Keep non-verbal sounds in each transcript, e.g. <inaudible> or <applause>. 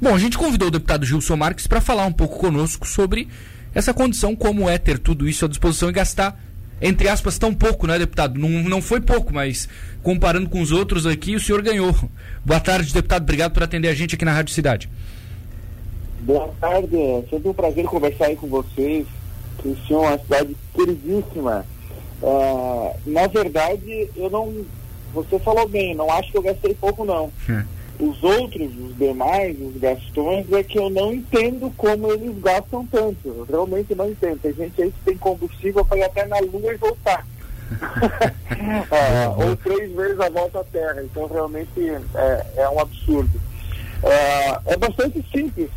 Bom, a gente convidou o deputado Gilson Marques para falar um pouco conosco sobre essa condição, como é ter tudo isso à disposição e gastar, entre aspas, tão pouco, né, deputado? Não, não foi pouco, mas comparando com os outros aqui, o senhor ganhou. Boa tarde, deputado. Obrigado por atender a gente aqui na Rádio Cidade. Boa tarde. É sempre um prazer conversar aí com vocês. Criciúma é uma cidade queridíssima. Uh, na verdade, eu não. Você falou bem, não acho que eu gastei pouco, não. É. Os outros, os demais, os gastões, é que eu não entendo como eles gastam tanto. Eu realmente não entendo. Tem gente aí que tem combustível para ir até na Lua e voltar. <laughs> <laughs> é, ou três vezes a volta à Terra. Então, realmente, é, é um absurdo. É, é bastante simples.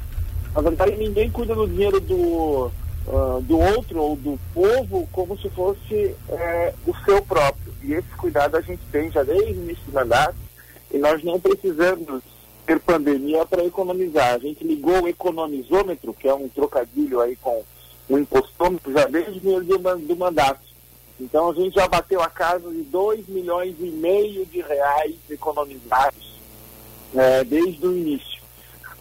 Na verdade, ninguém cuida do dinheiro do, uh, do outro ou do povo como se fosse uh, o seu próprio. E esse cuidado a gente tem já desde o início do mandato e nós não precisamos ter pandemia para economizar. A gente ligou o economizômetro, que é um trocadilho aí com o impostômetro, já desde o dia do mandato. Então a gente já bateu a casa de 2 milhões e meio de reais economizados é, desde o início.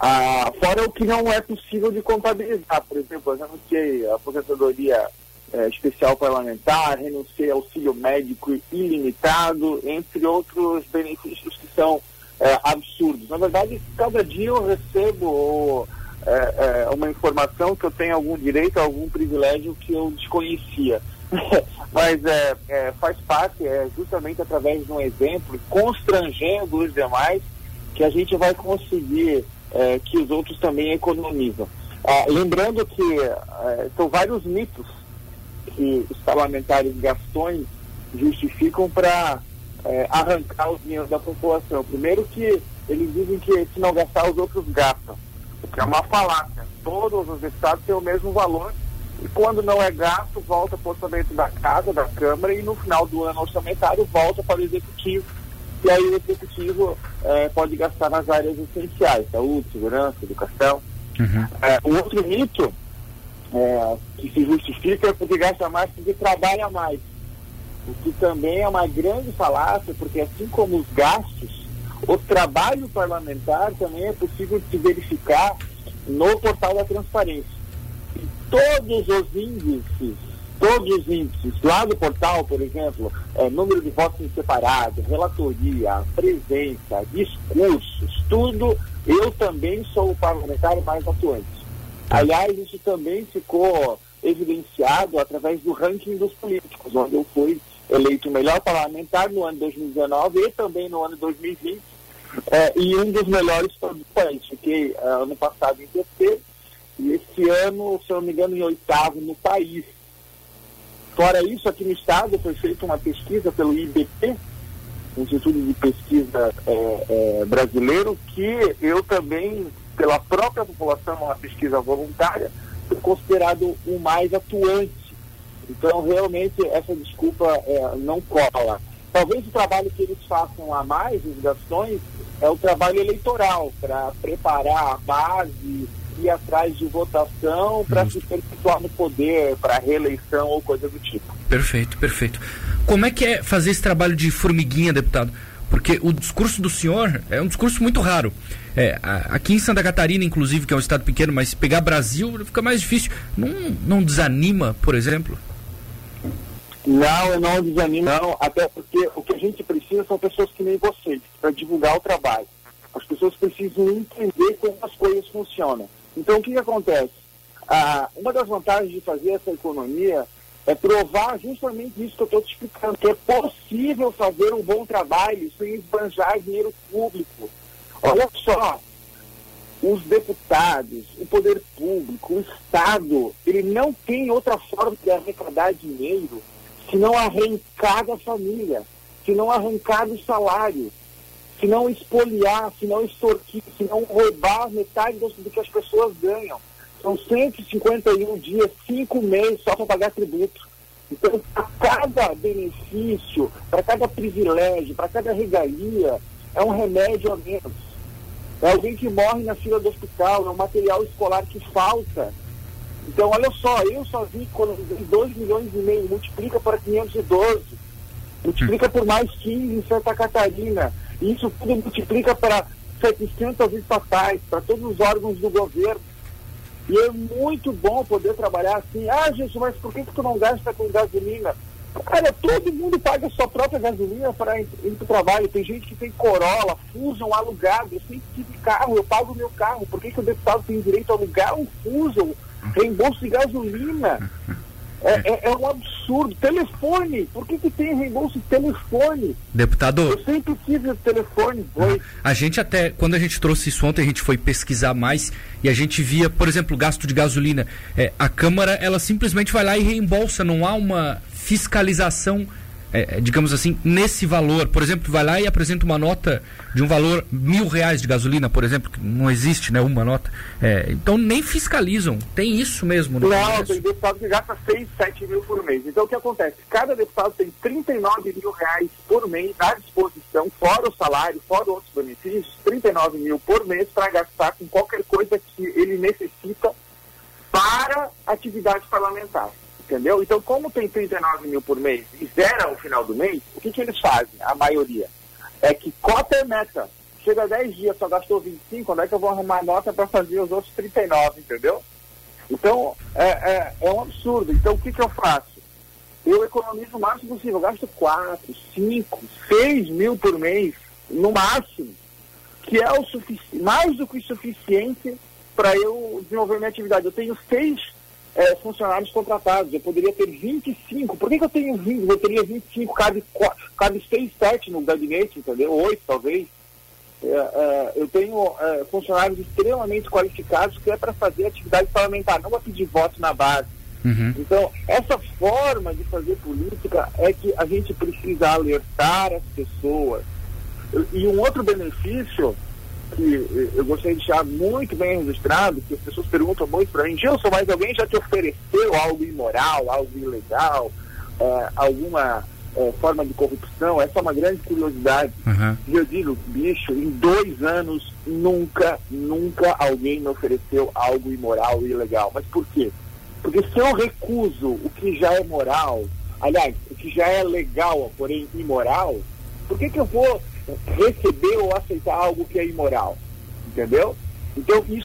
Ah, fora o que não é possível de contabilizar. Por exemplo, eu renunciei à aposentadoria é, especial parlamentar, renunciei ao auxílio médico ilimitado, entre outros benefícios que são é, absurdos. Na verdade, cada dia eu recebo é, é uma informação que eu tenho algum direito, algum privilégio que eu desconhecia. <laughs> Mas é, é, faz parte, é justamente através de um exemplo, constrangendo os demais, que a gente vai conseguir que os outros também economizam. Ah, lembrando que são vários mitos que os parlamentares gastões justificam para é, arrancar o dinheiro da população. Primeiro que eles dizem que se não gastar, os outros gastam, o que é uma falácia. Todos os estados têm o mesmo valor e quando não é gasto, volta para o orçamento da casa, da Câmara e no final do ano orçamentário volta para o Executivo e aí o executivo é, pode gastar nas áreas essenciais, saúde, segurança, educação. Uhum. É, o outro mito é, que se justifica porque gasta mais porque trabalha mais. O que também é uma grande falácia, porque assim como os gastos, o trabalho parlamentar também é possível se verificar no portal da transparência. E todos os índices todos os índices lá do portal, por exemplo, é, número de votos em separado, relatoria, presença, discursos, tudo, eu também sou o parlamentar mais atuante. <laughs> Aliás, isso também ficou evidenciado através do ranking dos políticos, onde eu fui eleito melhor parlamentar no ano de 2019 e também no ano de 2020, é, e um dos melhores país. Fiquei é, ano passado em terceiro e este ano, se eu não me engano, em oitavo no país. Fora isso, aqui no estado foi feita uma pesquisa pelo IBP, Instituto de Pesquisa é, é, Brasileiro, que eu também, pela própria população, uma pesquisa voluntária, fui considerado o mais atuante. Então, realmente, essa desculpa é, não cola. Talvez o trabalho que eles façam a mais, os gastões, é o trabalho eleitoral, para preparar a base, ir atrás de votação para se perpetuar no poder, para reeleição ou coisa do tipo. Perfeito, perfeito. Como é que é fazer esse trabalho de formiguinha, deputado? Porque o discurso do senhor é um discurso muito raro. É, aqui em Santa Catarina, inclusive, que é um estado pequeno, mas pegar Brasil fica mais difícil. Não, não desanima, por exemplo? Não, não desanimo, não. Até porque o que a gente precisa são pessoas que nem vocês, para divulgar o trabalho. As pessoas precisam entender como as coisas funcionam. Então, o que, que acontece? Ah, uma das vantagens de fazer essa economia é provar justamente isso que eu estou te explicando, que é possível fazer um bom trabalho sem esbanjar dinheiro público. Olha só, os deputados, o poder público, o Estado, ele não tem outra forma de arrecadar dinheiro se não arrancar da família, se não arrancar do salário se não espoliar, se não extorquir, se não roubar metade do, do que as pessoas ganham. São 151 dias, cinco meses só para pagar tributo. Então, para cada benefício, para cada privilégio, para cada regalia, é um remédio a menos. É alguém que morre na fila do hospital, é um material escolar que falta. Então, olha só, eu sozinho economizei 2 milhões e meio, multiplica para 512, multiplica por mais 15 em Santa Catarina. Isso tudo multiplica para 700 estatais, para todos os órgãos do governo. E é muito bom poder trabalhar assim. Ah, gente, mas por que, que tu não gasta com gasolina? Cara, todo mundo paga a sua própria gasolina para ir, para o trabalho. Tem gente que tem Corolla, Fusion alugado. Eu sempre tive carro, eu pago o meu carro. Por que, que o deputado tem direito a alugar um Fusion, reembolso de gasolina? É, é, é, um absurdo. Telefone, por que, que tem reembolso de telefone? Deputado. Eu sempre tive telefone. Oi. A gente até, quando a gente trouxe isso ontem, a gente foi pesquisar mais e a gente via, por exemplo, o gasto de gasolina. É, a Câmara, ela simplesmente vai lá e reembolsa, não há uma fiscalização é, é, digamos assim, nesse valor. Por exemplo, vai lá e apresenta uma nota de um valor mil reais de gasolina, por exemplo, que não existe, né, uma nota. É, então nem fiscalizam. Tem isso mesmo. No não, tem deputado que gasta 6, 7 mil por mês. Então o que acontece? Cada deputado tem 39 mil reais por mês à disposição, fora o salário, fora outros benefícios, 39 mil por mês para gastar com qualquer coisa que ele necessita para atividade parlamentar. Entendeu? Então, como tem 39 mil por mês e zera ao final do mês, o que, que eles fazem, a maioria? É que cota é meta. Chega a 10 dias, só gastou 25, onde é que eu vou arrumar nota para fazer os outros 39, entendeu? Então, é, é, é um absurdo. Então, o que, que eu faço? Eu economizo o máximo possível. Eu gasto 4, 5, 6 mil por mês, no máximo, que é o mais do que o suficiente para eu desenvolver minha atividade. Eu tenho seis é, funcionários contratados. Eu poderia ter 25. Por que, que eu tenho 20? Eu teria 25, cabe, cabe 6, 7 no gabinete, entendeu? 8 talvez. É, é, eu tenho é, funcionários extremamente qualificados que é para fazer atividade parlamentar, não para pedir voto na base. Uhum. Então, essa forma de fazer política é que a gente precisa alertar as pessoas. E um outro benefício que eu gostaria de deixar muito bem registrado, que as pessoas perguntam muito para mim, Gilson, mas alguém já te ofereceu algo imoral, algo ilegal, é, alguma é, forma de corrupção? Essa é uma grande curiosidade. Uhum. E eu digo, bicho, em dois anos nunca, nunca alguém me ofereceu algo imoral e ilegal. Mas por quê? Porque se eu recuso o que já é moral, aliás, o que já é legal, porém imoral, por que, que eu vou receber ou aceitar algo que é imoral. Entendeu? Então, isso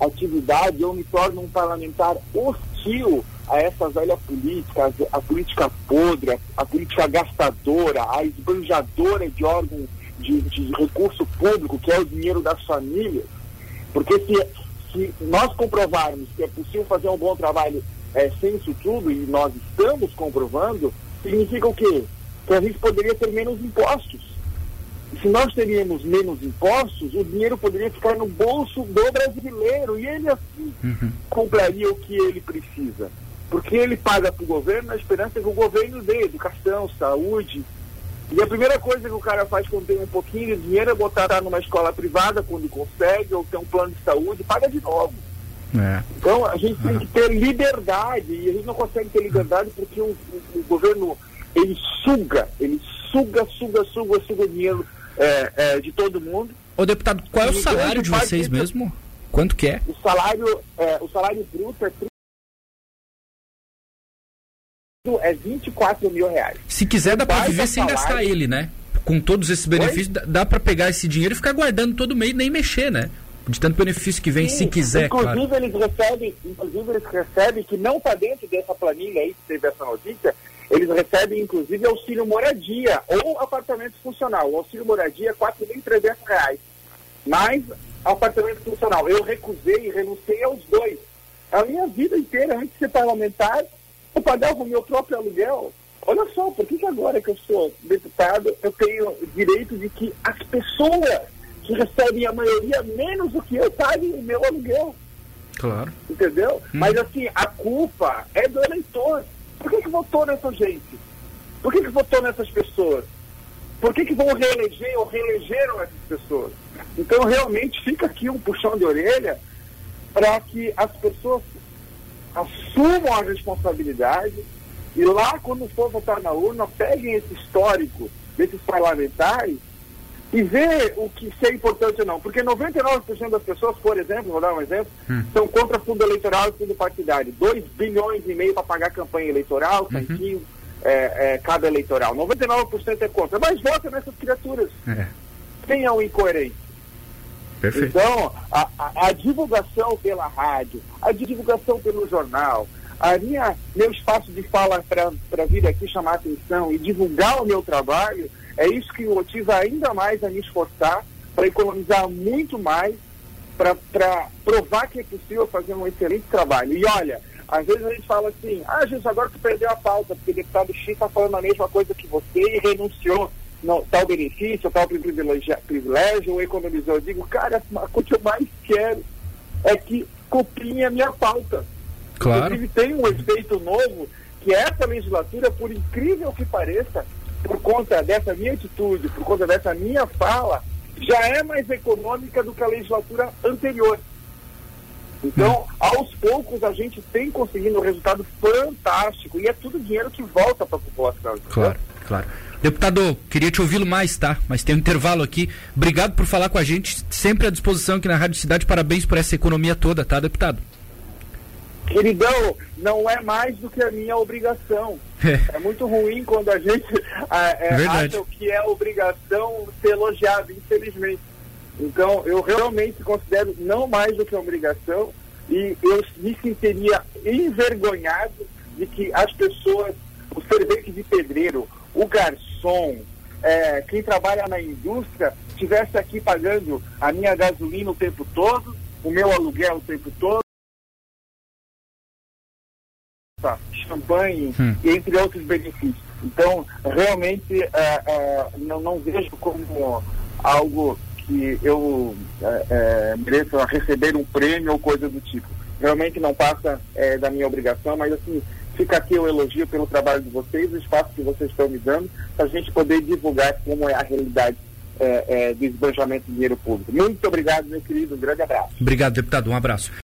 atividade, eu me torno um parlamentar hostil a essa velha política, a, política podre, a, a, política gastadora, a esbanjadora de órgão de, de, recurso público, que é o dinheiro das famílias. Porque se, se nós comprovarmos que é possível fazer um bom trabalho é, sem isso tudo, e nós estamos comprovando, significa o quê? Que a gente poderia ter menos impostos. Se nós teríamos menos impostos, o dinheiro poderia ficar no bolso do brasileiro e ele assim uhum. compraria o que ele precisa. Porque ele paga para o governo na esperança que o governo dê educação, saúde. E a primeira coisa que o cara faz quando tem um pouquinho de dinheiro é botar numa escola privada quando consegue, ou ter um plano de saúde, paga de novo. É. Então a gente tem que ter liberdade, e a gente não consegue ter liberdade porque o, o, o governo ele suga, ele suga, suga, suga, suga dinheiro é, é, de todo mundo. Ô deputado, qual é o salário de vocês mesmo? Quanto que é? O salário, é, o salário bruto é é 24 mil reais. Se quiser, dá para viver sem salário... gastar ele, né? Com todos esses benefícios, Oi? dá, para pegar esse dinheiro e ficar guardando todo mês e nem mexer, né? De tanto benefício que vem, Sim, se quiser, inclusive claro. Eles recebem, inclusive eles recebem, que não está dentro dessa planilha aí, que teve essa notícia, eles recebem, inclusive, auxílio moradia ou apartamento funcional. O auxílio moradia é R$ 4.300, mais apartamento funcional. Eu recusei e renunciei aos dois. A minha vida inteira, antes de ser parlamentar, eu pagava o meu próprio aluguel. Olha só, por que, que agora que eu sou deputado, eu tenho direito de que as pessoas que recebem a maioria menos do que eu paguem o meu aluguel? Claro. Entendeu? Hum. Mas assim, a culpa é do eleitor. Por que, que votou nessa gente? Por que, que votou nessas pessoas? Por que, que vão reeleger ou reelegeram essas pessoas? Então, realmente, fica aqui um puxão de orelha para que as pessoas assumam a responsabilidade e lá, quando for votar na urna, peguem esse histórico desses parlamentares e ver o que se é importante ou não. Porque 99% das pessoas, por exemplo, vou dar um exemplo, hum. são contra fundo eleitoral e fundo partidário. 2 bilhões e meio para pagar campanha eleitoral, uhum. é, é, cada eleitoral. 99% é contra, mas vota nessas criaturas. É. Quem é o incoerente? Perfeito. Então, a, a, a, divulgação pela rádio, a divulgação pelo jornal, a minha, meu espaço de fala para vir aqui chamar atenção e divulgar o meu trabalho, é isso que motiva ainda mais a me esforçar para economizar muito mais, para provar que é possível fazer um excelente trabalho. E olha, às vezes a gente fala assim, ah, Jesus, agora tu perdeu a pauta, porque o deputado X está falando a mesma coisa que você e renunciou não, tal benefício, tal privilégio, privilégio ou economizou. Eu digo, cara, a coisa que eu mais quero é que copiem a minha pauta. Claro. Inclusive tem um efeito novo, que essa legislatura, por incrível que pareça, por conta dessa minha atitude, por conta dessa minha fala, já é mais econômica do que a legislatura anterior. Então, aos poucos, a gente tem conseguindo um resultado fantástico e é tudo dinheiro que volta para a população. Claro, claro. Deputado, queria te ouvi-lo mais, tá? Mas tem um intervalo aqui. Obrigado por falar com a gente, sempre à disposição aqui na Rádio Cidade. Parabéns por essa economia toda, tá, deputado? Queridão, não é mais do que a minha obrigação. É, muito ruim quando a gente é, é, acha que é obrigação ser elogiado, infelizmente. Então, eu realmente considero não mais do que obrigação e eu me sentiria envergonhado de que as pessoas, o servente de pedreiro, o garçom, é, quem trabalha na indústria, estivesse aqui pagando a minha gasolina o tempo todo, o meu aluguel o tempo todo, champanhe, hum. entre outros benefícios. Então, realmente, é, é, não, não vejo como algo que eu é, mereça receber um prêmio ou coisa do tipo. Realmente não passa da minha obrigação, mas assim, fica aqui o elogio pelo trabalho de vocês, o espaço que vocês estão me dando, para a gente poder divulgar como é a realidade é, é, do esbanjamento de dinheiro público. Muito obrigado, meu querido. Um grande abraço. Obrigado, deputado. Um abraço.